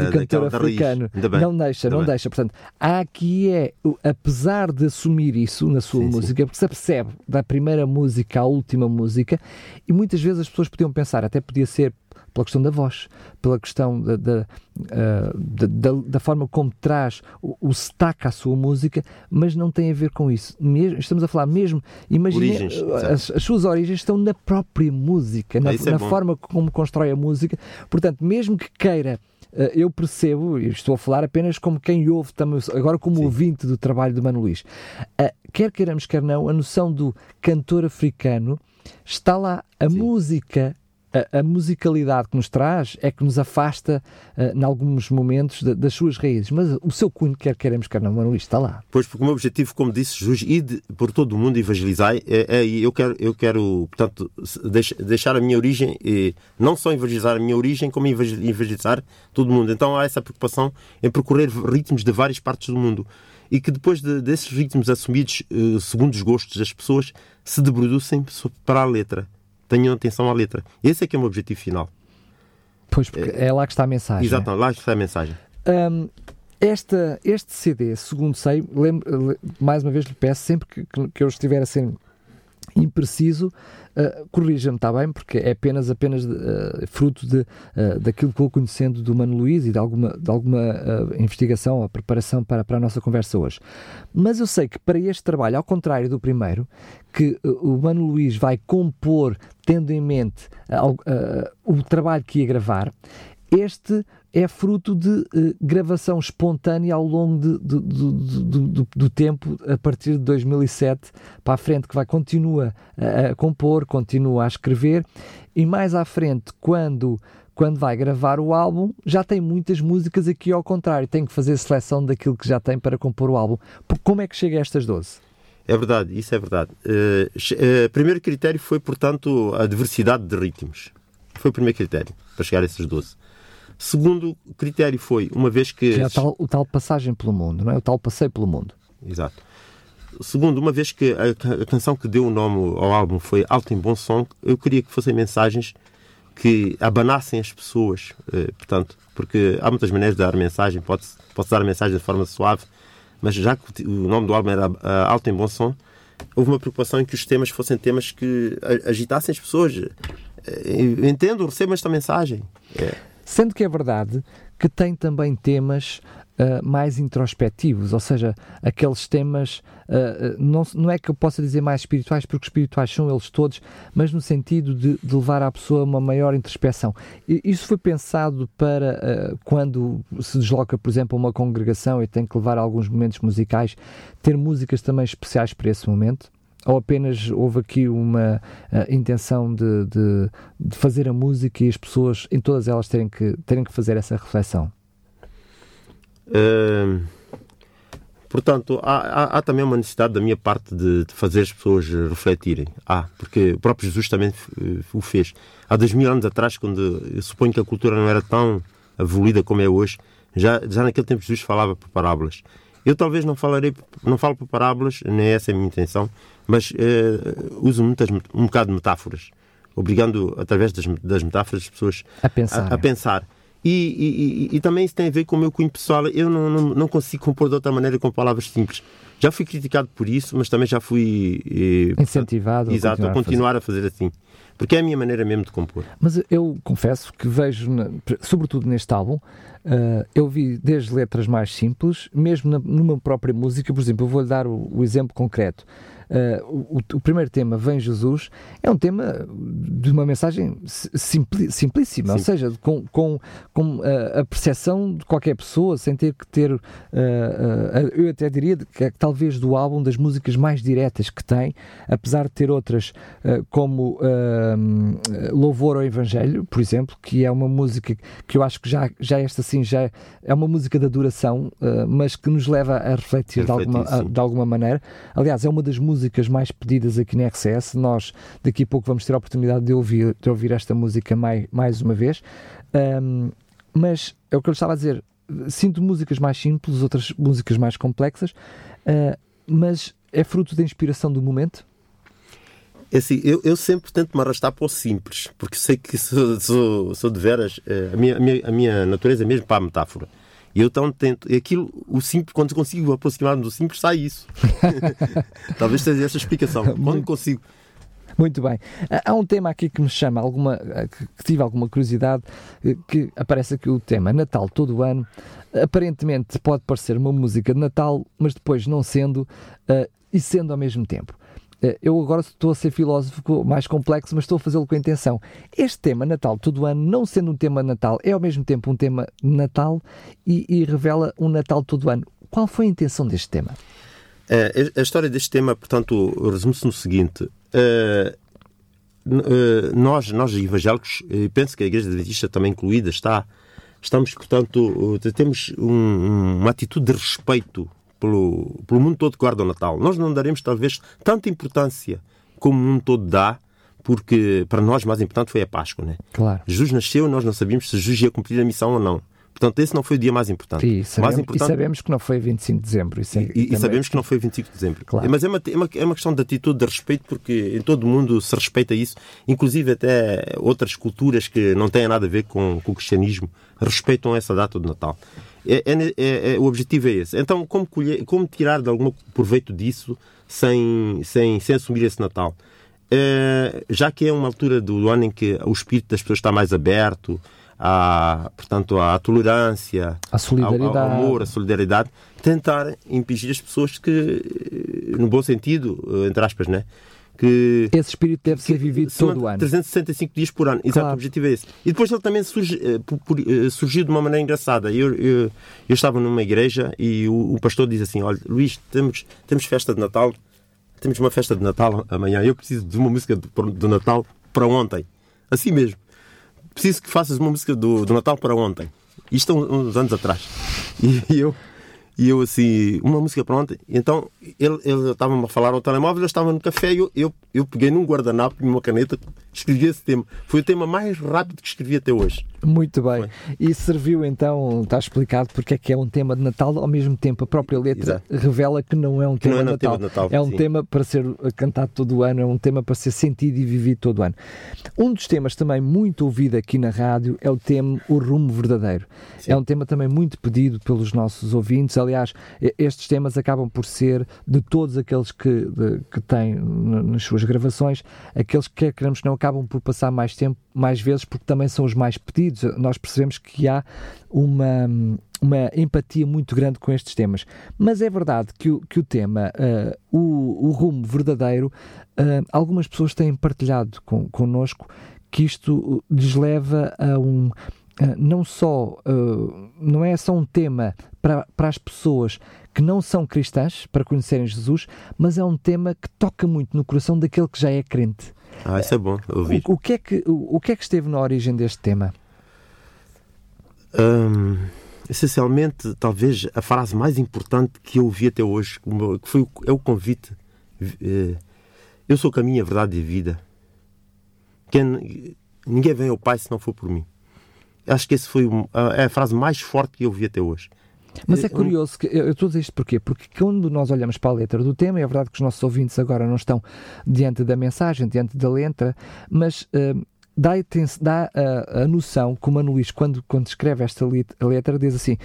do cantor africano. Não deixa, não deixa. Portanto, há aqui é, apesar de assumir isso na sua sim, música, porque se percebe da primeira música à última música, e muitas vezes as pessoas podiam pensar, até podia ser pela questão da voz, pela questão da, da, uh, da, da, forma como traz o, o sotaque à sua música, mas não tem a ver com isso. Mesmo, estamos a falar mesmo, imagine, as, as, suas origens estão na própria música, na, é na forma como constrói a música. Portanto, mesmo que queira uh, eu percebo, e estou a falar apenas como quem ouve também, agora como Sim. ouvinte do trabalho de Mano Luís. Quer queiramos, quer não, a noção do cantor africano está lá. A Sim. música a, a, musicalidade que nos traz é que nos afasta, uh, em alguns momentos, de, das suas raízes. Mas o seu cunho, quer queremos, quer não, Manuel, está lá. Pois, porque o meu objetivo, como disse, Jesus, ir por todo o mundo evangelizar, é, é, eu, quero, eu quero, portanto, deixar a minha origem, e não só evangelizar a minha origem, como evangelizar todo o mundo. Então há essa preocupação em percorrer ritmos de várias partes do mundo e que depois de, desses ritmos assumidos uh, segundo os gostos das pessoas se debrucem para a letra tenham atenção à letra. Esse é que é o meu objetivo final. Pois, porque é, é lá que está a mensagem. Exato, lá está a mensagem. Um, esta, este CD, segundo sei, lembro, mais uma vez lhe peço, sempre que, que eu estiver a ser impreciso, uh, corrija-me, está bem? Porque é apenas, apenas uh, fruto de, uh, daquilo que vou conhecendo do Mano Luís e de alguma, de alguma investigação ou preparação para, para a nossa conversa hoje. Mas eu sei que para este trabalho, ao contrário do primeiro, que o Mano Luís vai compor tendo em mente o trabalho que ia gravar, este é fruto de uh, gravação espontânea ao longo de, do, tempo, a partir de 2007 para a frente, que vai continua a, a compor, continua a escrever, e mais à frente, quando quando vai gravar o álbum, já tem muitas músicas aqui ao contrário, tem que fazer seleção daquilo que já tem para compor o álbum. Como é que chega a estas 12? É verdade, isso é verdade. Uh, uh, primeiro critério foi, portanto, a diversidade de ritmos. Foi o primeiro critério para chegar a esses 12. Segundo critério foi, uma vez que. É o tal, o tal passagem pelo mundo, não é? O tal passeio pelo mundo. Exato. Segundo, uma vez que a, canção que deu o nome ao álbum foi Alto em Bom Som, eu queria que fossem mensagens que abanassem as pessoas, eh, portanto, porque há muitas maneiras de dar mensagem, pode-se pode dar a mensagem de forma suave, mas já que o nome do álbum era uh, Alto em Bom Som, houve uma preocupação em que os temas fossem temas que agitassem as pessoas. Uh, entendo, recebo esta mensagem. É. Sendo que é verdade que tem também temas uh, mais introspectivos, ou seja, aqueles temas, uh, não, não é que eu possa dizer mais espirituais, porque espirituais são eles todos, mas no sentido de, de levar à pessoa uma maior introspeção. E, isso foi pensado para uh, quando se desloca, por exemplo, a uma congregação e tem que levar alguns momentos musicais, ter músicas também especiais para esse momento? Ou apenas houve aqui uma uh, intenção de, de, de, fazer a música e as pessoas, em todas elas, terem que, terem que fazer essa reflexão? Uh, portanto, há, há, há, também uma necessidade da minha parte de, de, fazer as pessoas refletirem. Ah, porque o próprio Jesus também o fez. Há dois mil anos atrás, quando eu suponho que a cultura não era tão evoluída como é hoje, já, já naquele tempo Jesus falava por parábolas. Eu talvez não falarei, não falo por parábolas, nem essa é a minha intenção, mas uh, uso muitas, um bocado de metáforas, obrigando, através das, das metáforas, as pessoas a pensar. A, a pensar. E, e, e, também isso tem a ver com o meu cunho pessoal. Eu não, não, não, consigo compor de outra maneira com palavras simples. Já fui criticado por isso, mas também já fui eh, incentivado a exato, continuar, a, continuar a, fazer. a fazer assim. Porque é a minha maneira mesmo de compor. Mas eu confesso que vejo, sobretudo neste álbum, Uh, eu vi desde letras mais simples, mesmo na, numa própria música, por exemplo, eu vou-lhe dar o, o, exemplo concreto. O, o, primeiro tema, Vem Jesus, é um tema de uma mensagem simpli, simplíssima, Sim. ou seja, com, com, com a, a percepção de qualquer pessoa, sem ter que ter, uh, uh, eu até diria que é talvez do álbum das músicas mais diretas que tem, apesar de ter outras uh, como Louvor ao Evangelho, por exemplo, que é uma música que eu acho que já, já esta assim já é uma música da duração, mas que nos leva a refletir, de, alguma, a, de alguma maneira. Aliás, é uma das músicas mais pedidas aqui na RCS. Nós daqui a pouco vamos ter a oportunidade de ouvir, de ouvir esta música mais, mais uma vez. Um, mas é o que eu estava a dizer. Sinto músicas mais simples, outras músicas mais complexas, uh, mas é fruto da inspiração do momento? É assim, eu, eu sempre tento me arrastar para o simples, porque sei que <laughs> sou, sou, sou de veras, eh, a minha, a, minha, a minha natureza é mesmo para a metáfora. E eu então tento, e aquilo, o simples, quando consigo aproximar-me do simples, sai isso. <laughs> Talvez seja essa explicação. <laughs> Quando consigo. Muito bem. Há um tema aqui que me chama alguma, que tive alguma curiosidade, eh, que aparece aqui o tema Natal todo o ano. Aparentemente pode parecer uma música de Natal, mas depois não sendo uh, e sendo ao mesmo tempo. Eh, eu agora estou a ser filósofo mais complexo, mas estou a fazê-lo com a intenção. Este tema Natal todo ano, não sendo um tema Natal, é ao mesmo tempo um tema Natal e, e revela um Natal todo ano. Qual foi a intenção deste tema? Uh, a história deste tema, portanto, resume-se no seguinte. Uh, nós, nós evangélicos, e penso que a Igreja Adventista também incluída, está, estamos, portanto, temos um, uma atitude de respeito pelo, pelo mundo todo que guarda o Natal. Nós não daremos, talvez, tanta importância como o mundo todo dá, porque para nós mais importante foi a Páscoa. Né? Claro. Jesus nasceu, nós não sabíamos se Jesus ia cumprir a missão ou não. Portanto, esse não foi o dia mais importante. E sabemos, mais importante... e sabemos que não foi 25 de dezembro. Isso é, e, também... e, sabemos que não foi 25 de dezembro. Claro. Mas é uma, é, uma, é uma questão de atitude, de respeito, porque em todo o mundo se respeita isso, inclusive até outras culturas que não têm nada a ver com, com o cristianismo respeitam essa data do Natal. É, é, é, é, o objetivo é esse. Então, como, colher, como tirar de algum proveito disso sem, sem, sem assumir esse Natal? É, já que é uma altura do ano em que o espírito das pessoas está mais aberto, à, portanto, à tolerância, a solidariedade. Ao, ao amor, à solidariedade, tentar impingir as pessoas que, no bom sentido, entre aspas, né? que esse espírito deve ser vivido todo o ano. 365 dias por ano, exato, claro. o objetivo é esse. E depois ele também surge, eh, por, por, eh, surgiu de uma maneira engraçada. Eu, eu, eu estava numa igreja e o, o, pastor diz assim: Olha, Luís, temos, temos festa de Natal, temos uma festa de Natal amanhã. Eu preciso de uma música do, do Natal para ontem. Assim mesmo. Preciso que faças uma música do, do Natal para ontem. Isto uns anos atrás. E eu e eu assim, uma música pronta. Então ele, estava-me a falar ao telemóvel, eu estava no café e eu, eu, eu peguei num guardanapo e uma caneta, escrevi esse tema. Foi o tema mais rápido que escrevi até hoje. Muito bem. Foi. E serviu então, está explicado porque é que é um tema de Natal, ao mesmo tempo a própria letra Exato. revela que não é um tema, não é de, Natal. tema de Natal. É um sim. tema para ser cantado todo o ano, é um tema para ser sentido e vivido todo o ano. Um dos temas também muito ouvido aqui na rádio é o tema O Rumo Verdadeiro. Sim. É um tema também muito pedido pelos nossos ouvintes Aliás, estes temas acabam por ser, de todos aqueles que, de, que têm nas suas gravações, aqueles que, queremos que não, acabam por passar mais tempo, mais vezes, porque também são os mais pedidos. Nós percebemos que há uma uma empatia muito grande com estes temas. Mas é verdade que o, que o tema, uh, o, o rumo verdadeiro, uh, algumas pessoas têm partilhado com, connosco que isto lhes leva a um ah, não só não é só um tema para, para as pessoas que não são cristãs para conhecerem Jesus, mas é um tema que toca muito no coração daquele que já é crente. Ah, isso é bom ouvir. O, o que, é que, o, o, que é que esteve na origem deste tema? Um, essencialmente, talvez a frase mais importante que eu ouvi até hoje, que foi é o convite. Eh, eu sou o caminho, a verdade e a vida. Quem, ninguém vem ao Pai se não for por mim. Acho que esse foi é a frase mais forte que eu vi até hoje. Mas é curioso, que eu estou a dizer isto porquê? Porque quando nós olhamos para a letra do tema, é verdade que os nossos ouvintes agora não estão diante da mensagem, diante da letra, mas uh, dá, dá a, a, noção que o Mano Luís, quando, quando escreve esta letra, diz assim: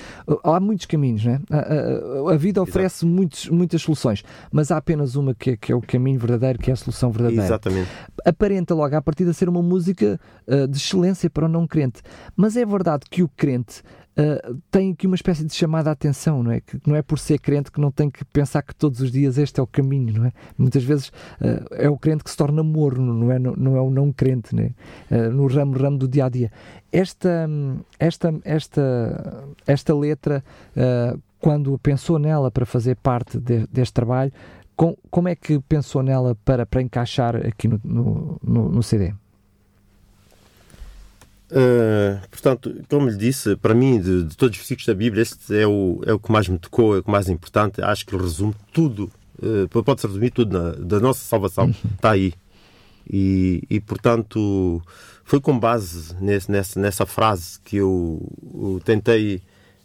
há muitos caminhos, né? a, a, a vida oferece muitos, muitas soluções, mas há apenas uma que, que, é o caminho verdadeiro, que é a solução verdadeira. Exatamente. Aparenta logo à partida ser uma música uh, de excelência para o não crente, mas é verdade que o crente uh, tem aqui uma espécie de chamada à atenção, não é? Que não é por ser crente que não tem que pensar que todos os dias este é o caminho, não é? Muitas vezes uh, é o crente que se torna morno, não é, não, não é o não crente, né? Uh, no ramo, ramo do dia a dia. Esta, esta, esta, esta letra, quando pensou nela para fazer parte de, deste trabalho, com, como é que pensou nela para, para encaixar aqui no, no, no, no CD? Uh, portanto, como lhe disse, para mim, de, de, todos os versículos da Bíblia, este é o, é o que mais me tocou, é o que mais importante. Acho que resume tudo, uh, pode-se resumir tudo na, da nossa salvação. Uhum. Está aí. E, e, portanto, foi com base nesse, nessa, nessa frase que eu, eu tentei.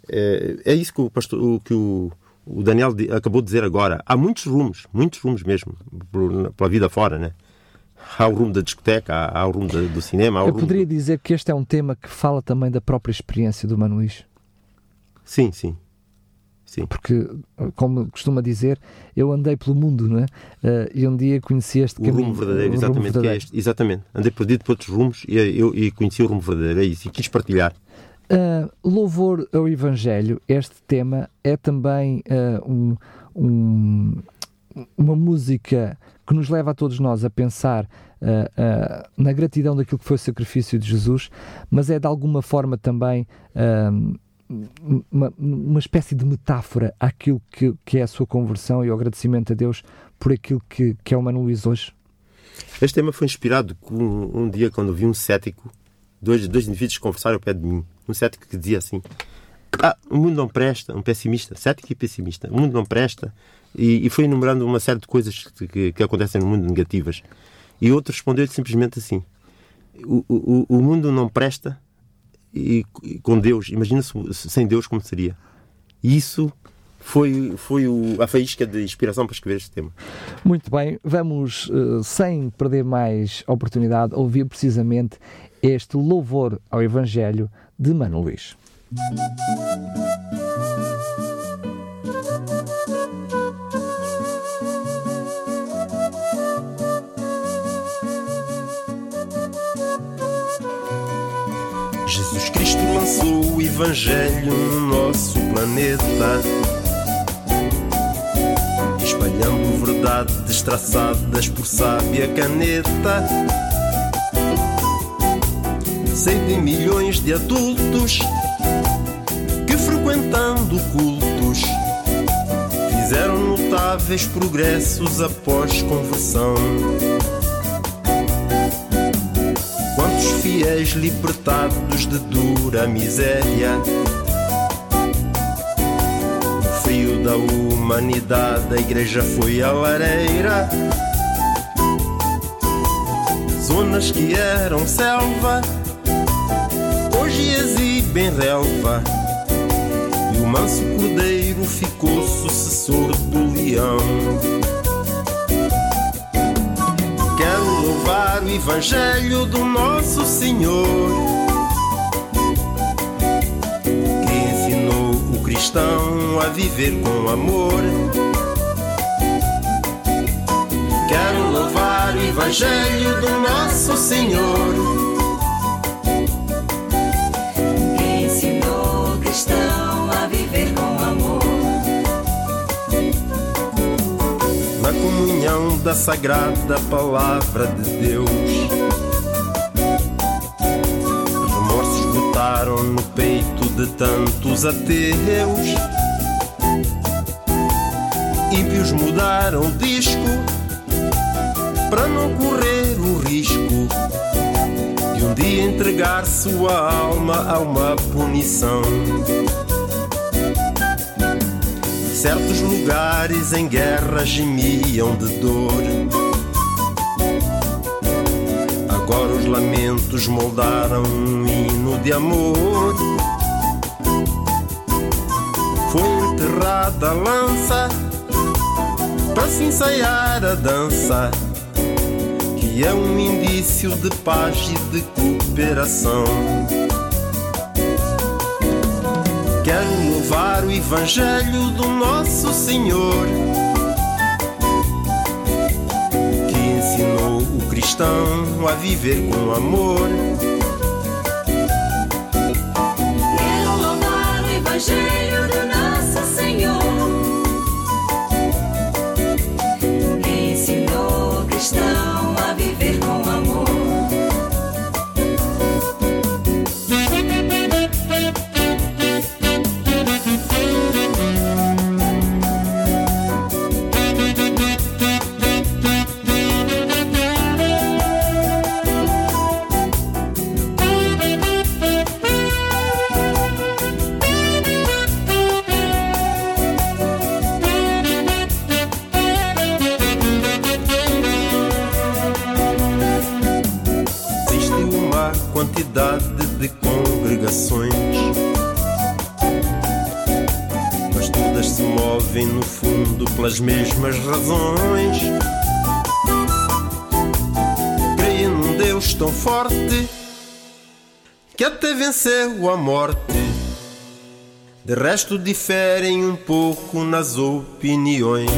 É, é, isso que o, pastor, o, que o, o Daniel acabou de dizer agora. Há muitos rumos, muitos rumos mesmo, pela vida fora, né? Há o rumo da discoteca, há, há o rumo do cinema. Eu poderia do... dizer que este é um tema que fala também da própria experiência do Mano Luís. Sim, sim. Sim. Porque, como costuma dizer, eu andei pelo mundo, não é? Uh, e um dia conheci este o caminho. Rumo verdadeiro, o exatamente, rumo verdadeiro. É este, exatamente. Andei perdido por outros rumos e, eu, e conheci o rumo verdadeiro, é isso, e quis partilhar. Uh, louvor ao Evangelho, este tema é também uh, um, um, uma música que nos leva a todos nós a pensar uh, uh, na gratidão daquilo que foi o sacrifício de Jesus, mas é de alguma forma também uh, uma, uma espécie de metáfora àquilo que, que é a sua conversão e o agradecimento a Deus por aquilo que, que é o Mano Luís hoje. Este tema foi inspirado um, um dia quando vi um cético, dois, dois indivíduos conversarem ao pé de mim. Um cético que dizia assim: Ah, o mundo não presta, um pessimista, cético e pessimista, o mundo não presta, e, e foi enumerando uma série de coisas que, que acontecem no mundo negativas. E outro respondeu simplesmente assim: o, o, o mundo não presta e, e com Deus, imagina-se sem Deus como seria. E isso foi, foi o, a faísca de inspiração para escrever este tema. Muito bem, vamos, uh, sem perder mais oportunidade, ouvir precisamente este louvor ao Evangelho de Mano Luís. Jesus Cristo lançou o Evangelho no nosso planeta, espalhando verdades traçadas por sábia caneta. Sei de milhões de adultos que, frequentando cultos, fizeram notáveis progressos após conversão. fiéis libertados de dura miséria. No frio da humanidade, a igreja foi a lareira. Zonas que eram selva, exibem relva. E o manso cordeiro ficou sucessor do leão. louvar o Evangelho do nosso Senhor, que ensinou o cristão a viver com amor. Quero louvar o Evangelho do nosso Senhor da sagrada palavra de Deus. Remorsos botaram no peito de tantos ateus. Ímpios mudaram o disco para não correr o risco de um dia entregar sua alma a uma punição certos lugares em guerra gemiam de dor. Agora os lamentos moldaram um hino de amor. Foi enterrada a lança para se ensaiar a dança, que é um indício de paz e de cooperação. O Evangelho do nosso Senhor, que ensinou o cristão a viver com amor. Venceu a morte. De resto, diferem um pouco nas opiniões.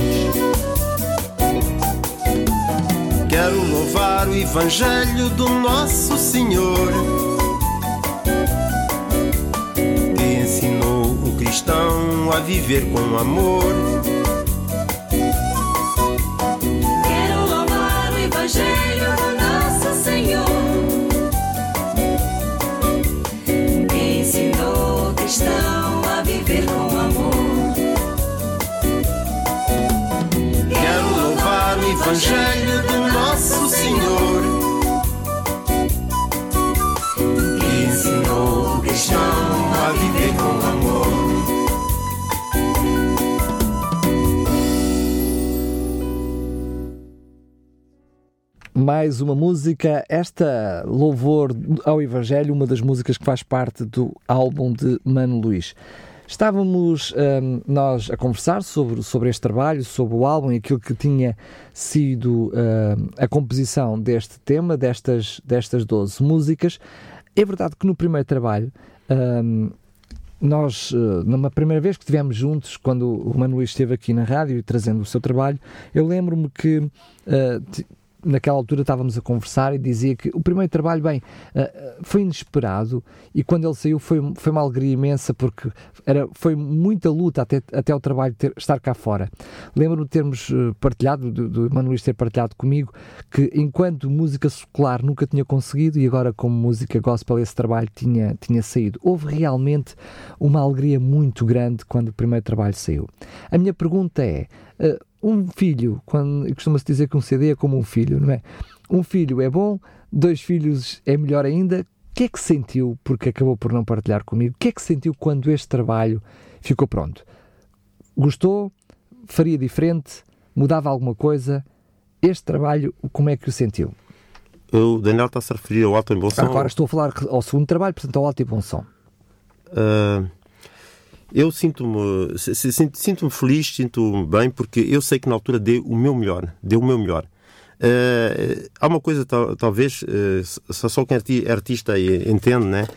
Quero louvar o Evangelho do Nosso Senhor, que ensinou o cristão a viver com amor. Mais uma música, esta louvor ao Evangelho, uma das músicas que faz parte do álbum de Mano Luís. Estávamos hum, nós a conversar sobre, sobre este trabalho, sobre o álbum e aquilo que tinha sido hum, a composição deste tema, destas, destas 12 músicas. É verdade que no primeiro trabalho, hum, nós, eh, numa primeira vez que estivemos juntos, quando o Mano Luís esteve aqui na rádio e trazendo o seu trabalho, eu lembro-me que ti- naquela altura estávamos a conversar e dizia que o primeiro trabalho, bem, eh, eh, foi inesperado e quando ele saiu foi, foi uma alegria imensa porque era, foi muita luta até, até o trabalho ter- estar cá fora. Lembro-me de termos eh, partilhado, do, do Mano Luís ter partilhado comigo, que enquanto música secular nunca tinha conseguido e agora como música gospel esse trabalho tinha, tinha saído. Houve realmente uma alegria muito grande quando o primeiro trabalho saiu. A minha pergunta é, um filho, quando costuma-se dizer que um CD é como um filho, não é? Um filho é bom, dois filhos é melhor ainda. O que é que sentiu, porque acabou por não partilhar comigo, o que é que sentiu quando este trabalho ficou pronto? Gostou? Faria diferente? Mudava alguma coisa? Este trabalho, como é que o sentiu? O Daniel está-se a referir ao Alto em Bom Som. Agora estou a falar ao segundo trabalho, portanto ao alto e bom som. Ah, eu sinto-me sinto- feliz, sinto-me bem, porque eu sei que na altura dei o meu melhor. Dei o meu melhor. Ah, há uma coisa, tal- talvez, ah, só, quem é arti- artista entende, né?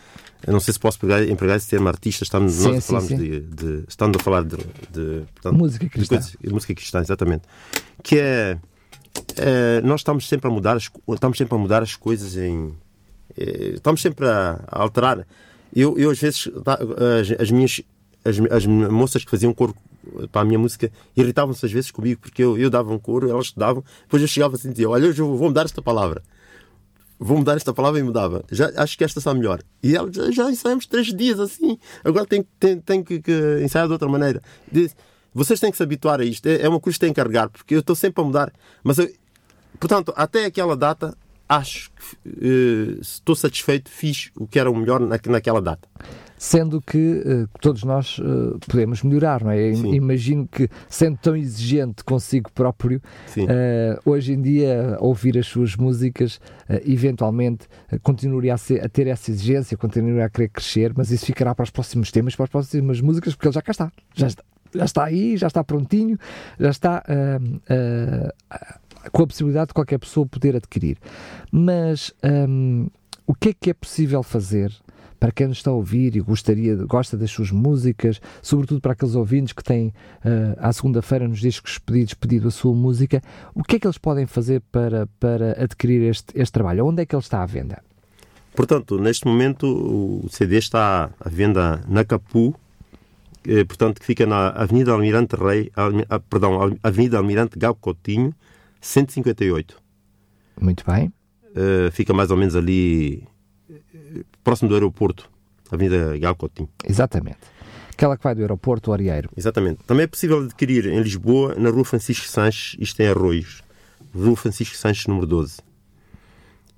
Eu não sei se posso pegar, empregar esse termo artista, estamos, Sim, nós sim, falarmos sim. de, de- estando a falar de, de, portanto, Música cristã. coisas- música cristã, exatamente. Que é, é, nós estamos sempre a mudar, as, estamos sempre a mudar as coisas em, eh, estamos sempre a, a alterar. Eu, eu às vezes, tá, as, as minhas as, as moças que faziam coro para a minha música irritavam-se às vezes comigo porque eu, eu dava um coro, elas davam, depois eu chegava assim e dizia: Olha, hoje eu vou mudar esta palavra. Vou mudar esta palavra e mudava. Já, acho que esta está melhor. E elas já, já ensaiamos três dias assim. Agora tem, tem, tem que, que ensaiar de outra maneira. Diz, vocês têm que se habituar a isto. É, é uma coisa que têm que carregar, porque eu estou sempre a mudar. Mas eu, Portanto, até aquela data, acho que eh, estou satisfeito, fiz o que era o melhor na, naquela data. Sendo que eh, todos nós eh, podemos melhorar, não é? Sim. Imagino que, sendo tão exigente consigo próprio, eh, hoje em dia, ouvir as suas músicas, eh, eventualmente, eh, continuaria a, ser- a ter essa exigência, continuaria a querer crescer, mas isso ficará para os próximos temas, para as próximas músicas, porque ele já cá está. Já está, já está aí, já está prontinho, já está ah, ah, com a possibilidade de qualquer pessoa poder adquirir. Mas hum, o que é que é possível fazer para quem nos está a ouvir e gostaria, gosta das suas músicas, sobretudo para aqueles ouvintes que têm ah, à segunda-feira nos discos pedidos pedido a sua música, o que é que eles podem fazer para, para adquirir este, este trabalho? Onde é que ele está à venda? Portanto, neste momento o CD está à venda na Capu, eh, portanto, que fica na Avenida Almirante Rei, ah, perdão, Avenida Almirante Gal Coutinho, 158. Muito bem. Eh, fica mais ou menos ali eh, próximo do aeroporto, Avenida Gal Coutinho. Exatamente. Aquela que vai do aeroporto ao Arieiro. Exatamente. Também é possível adquirir em Lisboa, na Rua Francisco Sanches, isto em Arroios, Rua Francisco Sanches, número 12.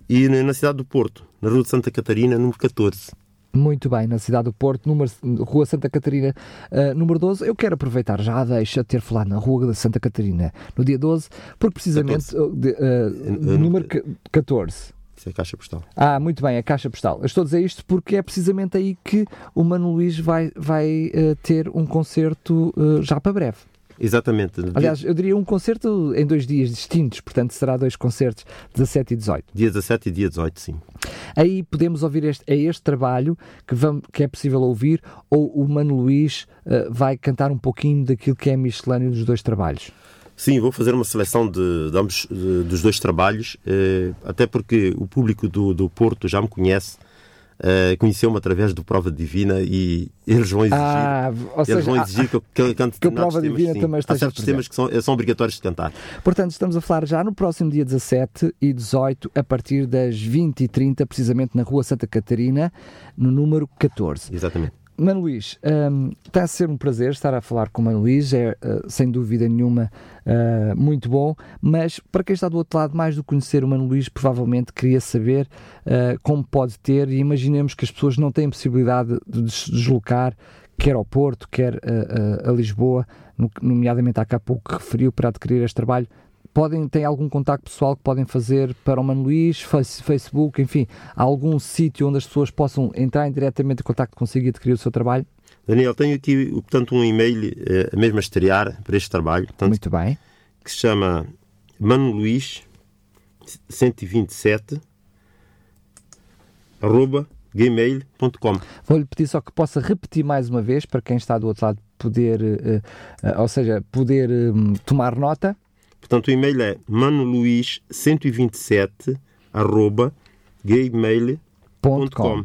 E na na cidade do Porto, na Rua de Santa Catarina, número 14. Muito bem, na cidade do Porto, número, Rua Santa Catarina, ah, número 12. Eu quero aproveitar já a deixa de ter falado na Rua de Santa Catarina no dia 12, porque precisamente, ah, de, no- número ca- 14. Isso é caixa postal. Ah, muito bem, a caixa postal. Eu estou a dizer isto porque é precisamente aí que o Mano Luís vai, vai eh, ter um concerto já para breve. Exatamente. Aliás, eu diria um concerto em dois dias distintos, portanto será dois concertos, 17 e 18. dia 17 e dia 18, sim. Aí podemos ouvir este, é este trabalho que, vamos, que é possível ouvir, ou o Mano Luís eh, vai cantar um pouquinho daquilo que é a miscelânea dos dois trabalhos. Sim, vou fazer uma seleção de, de ambos, de- dos dois trabalhos, eh, até porque o público do, do Porto já me conhece, eh, conheceu-me através do Prova Divina e eles vão exigir, Ah, eles seja, vão ah, exigir que eu, que eu cante que o Prova temas, Divina sim. também Há esteja certos presente. temas que são, são obrigatórios de cantar. Portanto, estamos a falar já no próximo dia 17 e 18, a partir das 20h30, precisamente na Rua Santa Catarina, no número 14. Exatamente. Mano Luís, hum, está a ser um prazer estar a falar com o Mano Luís, é uh, sem dúvida nenhuma uh, muito bom, mas para quem está do outro lado, mais do que conhecer o Mano Luís, provavelmente queria saber uh, como pode ter, e imaginemos que as pessoas não têm possibilidade de se deslocar, quer ao Porto, quer a Lisboa, no- nomeadamente há pouco que referiu para adquirir este trabalho. Podem, têm algum contacto pessoal que podem fazer para o Mano Luís, face- Facebook, enfim, algum sítio onde as pessoas possam entrar em diretamente em contacto consigo e adquirir o seu trabalho? Daniel, tenho aqui portanto, um e-mail eh, mesmo a estrear para este trabalho, portanto, Muito bem. que se chama Mano Luís 127 arroba gmail.com. Vou-lhe pedir só que possa repetir mais uma vez para quem está do outro lado poder, eh, eh, ou seja, poder hum, tomar nota. Portanto, o e-mail é manoluís127 arroba gmail.com.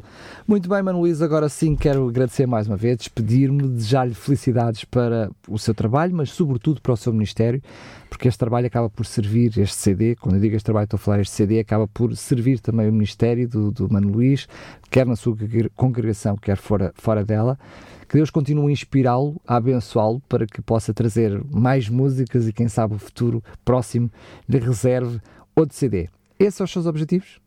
Muito bem, Mano Luís, agora sim quero agradecer mais uma vez, despedir-me, desejar-lhe felicidades para o seu trabalho, mas sobretudo para o seu Ministério, porque este trabalho acaba por servir, este CD, quando eu digo este trabalho estou a falar este CD, acaba por servir também o Ministério do, do Mano Luís, quer na sua congre- congregação, quer fora, fora dela. Que Deus continue a inspirá-lo, a abençoá-lo, para que possa trazer mais músicas e quem sabe o futuro próximo lhe reserve outro CD. Esses são os seus objetivos?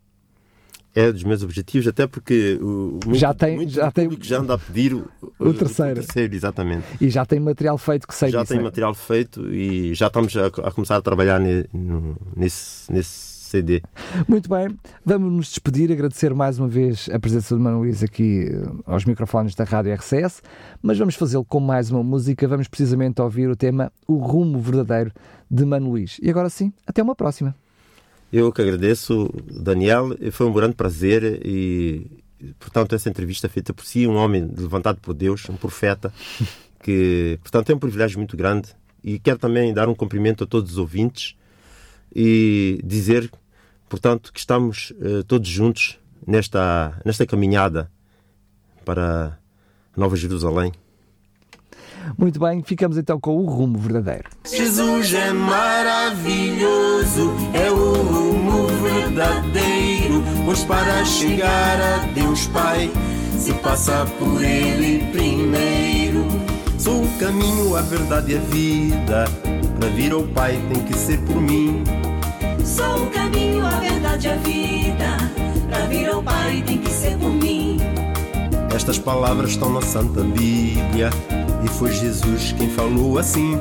É dos meus objetivos, até porque o, muito, Já tem- muito já tem- já anda a pedir o, O terceiro. terceiro, exatamente. E já tem material feito que sei já disso, tem né? material feito e já estamos a, a começar a trabalhar ne- no- nesse, nesse CD. Muito bem, vamos nos despedir, agradecer mais uma vez a presença do Mano Luís aqui eh, aos microfones da Rádio RCS, mas vamos fazê-lo com mais uma música, vamos precisamente ouvir o tema O Rumo Verdadeiro de Mano Luís. E agora sim, até uma próxima. Eu que agradeço, Daniel, foi um grande prazer e, portanto, essa entrevista feita por si, um homem levantado por Deus, um profeta, <laughs> que, portanto, é um privilégio muito grande e quero também dar um cumprimento a todos os ouvintes e dizer, portanto, que estamos eh, todos juntos nesta, nesta caminhada para a Nova Jerusalém. Muito bem, ficamos então com o Rumo Verdadeiro. Jesus é maravilhoso, é o rumo verdadeiro. Pois para chegar a Deus Pai, se passa por Ele primeiro. Sou o caminho, a verdade e a vida. Para vir ao Pai tem que ser por mim. Sou o caminho, a verdade e a vida. Pra vir ao Pai tem que ser por mim. Estas palavras estão na Santa Bíblia e foi Jesus quem falou assim.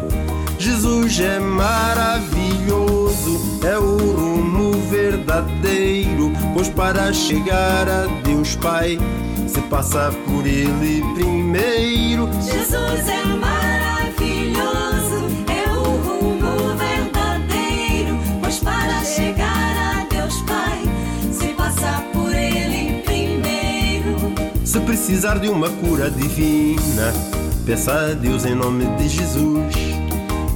Jesus é maravilhoso, é o rumo verdadeiro, pois para chegar a Deus Pai se passa por Ele primeiro. Jesus é maravilhoso, Se precisar de uma cura divina, peça a Deus em nome de Jesus.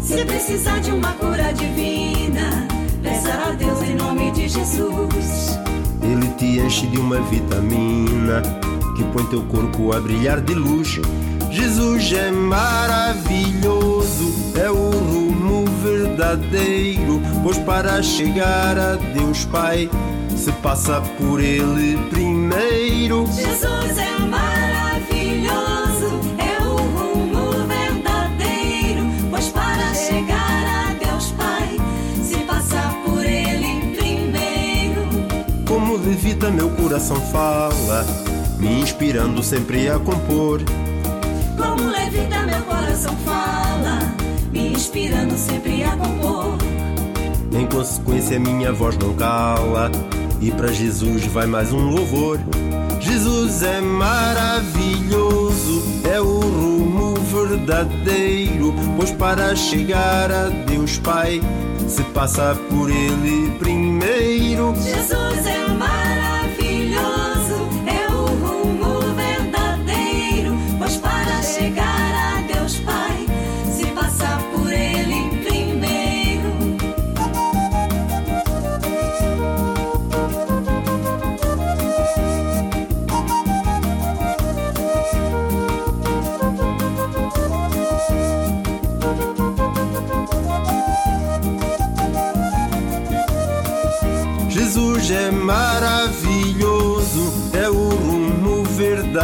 Se precisar de uma cura divina, peça a Deus em nome de Jesus. Ele te enche de uma vitamina que põe teu corpo a brilhar de luz. Jesus é maravilhoso, é o rumo verdadeiro, pois para chegar a Deus Pai se passa por Ele primeiro. Jesus é maravilhoso, é o rumo verdadeiro. Pois para chegar a Deus Pai, se passa por Ele primeiro. Como levita meu coração fala, me inspirando sempre a compor. Como levita meu coração fala, me inspirando sempre a compor. Em consequência, minha voz não cala E para Jesus vai mais um louvor. Jesus é maravilhoso, é o rumo verdadeiro, pois para chegar a Deus Pai se passa por Ele primeiro. Jesus é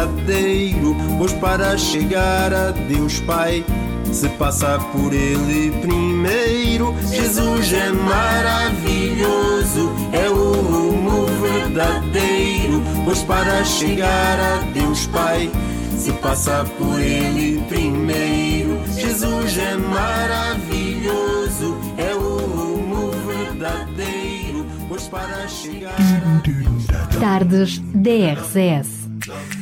verdadeiro, pois para chegar a Deus Pai se passa por Ele primeiro. Jesus é maravilhoso, é o rumo verdadeiro, pois para chegar a Deus Pai se passa por Ele primeiro. Jesus é maravilhoso, é o rumo verdadeiro, pois para chegar a Tardes DRCS.